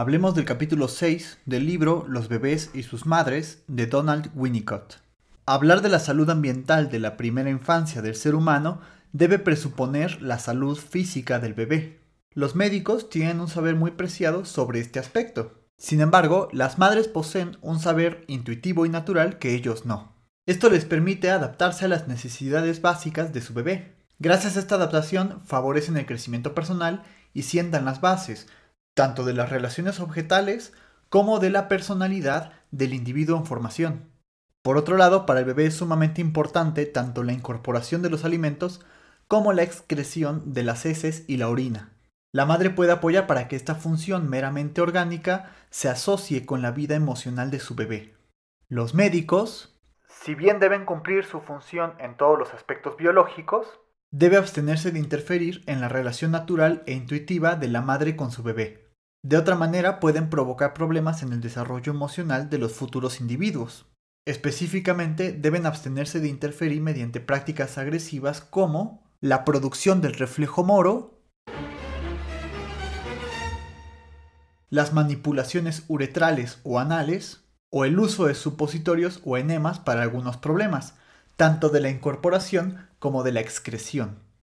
Hablemos del capítulo 6 del libro Los bebés y sus madres de Donald Winnicott. Hablar de la salud ambiental de la primera infancia del ser humano debe presuponer la salud física del bebé. Los médicos tienen un saber muy preciado sobre este aspecto. Sin embargo, las madres poseen un saber intuitivo y natural que ellos no. Esto les permite adaptarse a las necesidades básicas de su bebé. Gracias a esta adaptación favorecen el crecimiento personal y sientan las bases, tanto de las relaciones objetales como de la personalidad del individuo en formación. Por otro lado, para el bebé es sumamente importante tanto la incorporación de los alimentos como la excreción de las heces y la orina. La madre puede apoyar para que esta función meramente orgánica se asocie con la vida emocional de su bebé. Los médicos, si bien deben cumplir su función en todos los aspectos biológicos, debe abstenerse de interferir en la relación natural e intuitiva de la madre con su bebé. De otra manera pueden provocar problemas en el desarrollo emocional de los futuros individuos. Específicamente deben abstenerse de interferir mediante prácticas agresivas como la producción del reflejo moro, las manipulaciones uretrales o anales, o el uso de supositorios o enemas para algunos problemas, tanto de la incorporación como de la excreción.